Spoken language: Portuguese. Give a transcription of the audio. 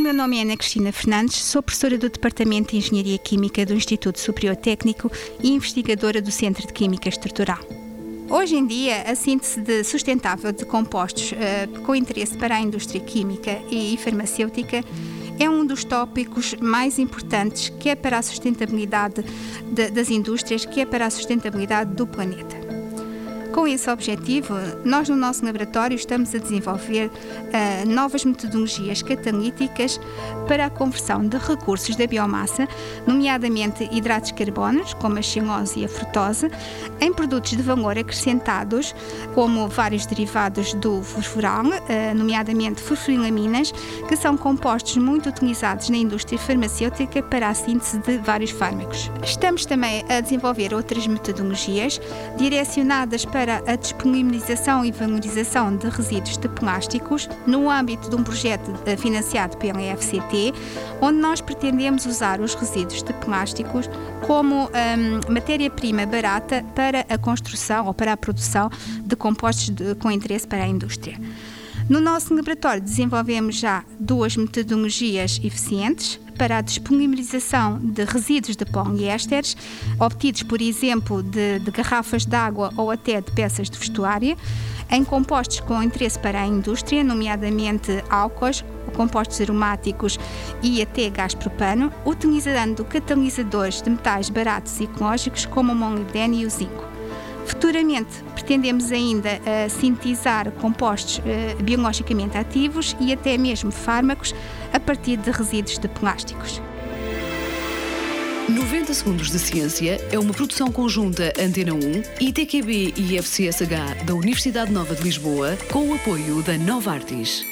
meu nome é Ana Cristina Fernandes, sou professora do Departamento de Engenharia Química do Instituto Superior Técnico e investigadora do Centro de Química Estrutural. Hoje em dia, a síntese de sustentável de compostos uh, com interesse para a indústria química e farmacêutica é um dos tópicos mais importantes, quer para a sustentabilidade de, das indústrias, quer para a sustentabilidade do planeta. Com esse objetivo, nós no nosso laboratório estamos a desenvolver uh, novas metodologias catalíticas para a conversão de recursos da biomassa, nomeadamente hidratos de carbono, como a xilose e a frutose, em produtos de valor acrescentados, como vários derivados do fosforal, uh, nomeadamente fosforilaminas, que são compostos muito utilizados na indústria farmacêutica para a síntese de vários fármacos. Estamos também a desenvolver outras metodologias direcionadas para para a disponibilização e valorização de resíduos de plásticos no âmbito de um projeto financiado pela FCT, onde nós pretendemos usar os resíduos de plásticos como um, matéria-prima barata para a construção ou para a produção de compostos de, com interesse para a indústria. No nosso laboratório desenvolvemos já duas metodologias eficientes para a disponibilização de resíduos de poliésteres, obtidos, por exemplo, de, de garrafas de água ou até de peças de vestuário, em compostos com interesse para a indústria, nomeadamente álcoois, compostos aromáticos e até gás propano, utilizando catalisadores de metais baratos e ecológicos como o molibdênio e o zinco. Futuramente pretendemos ainda uh, sintetizar compostos uh, biologicamente ativos e até mesmo fármacos a partir de resíduos de plásticos. 90 Segundos de Ciência é uma produção conjunta Antena 1, ITQB e FCSH da Universidade Nova de Lisboa, com o apoio da Nova Artis.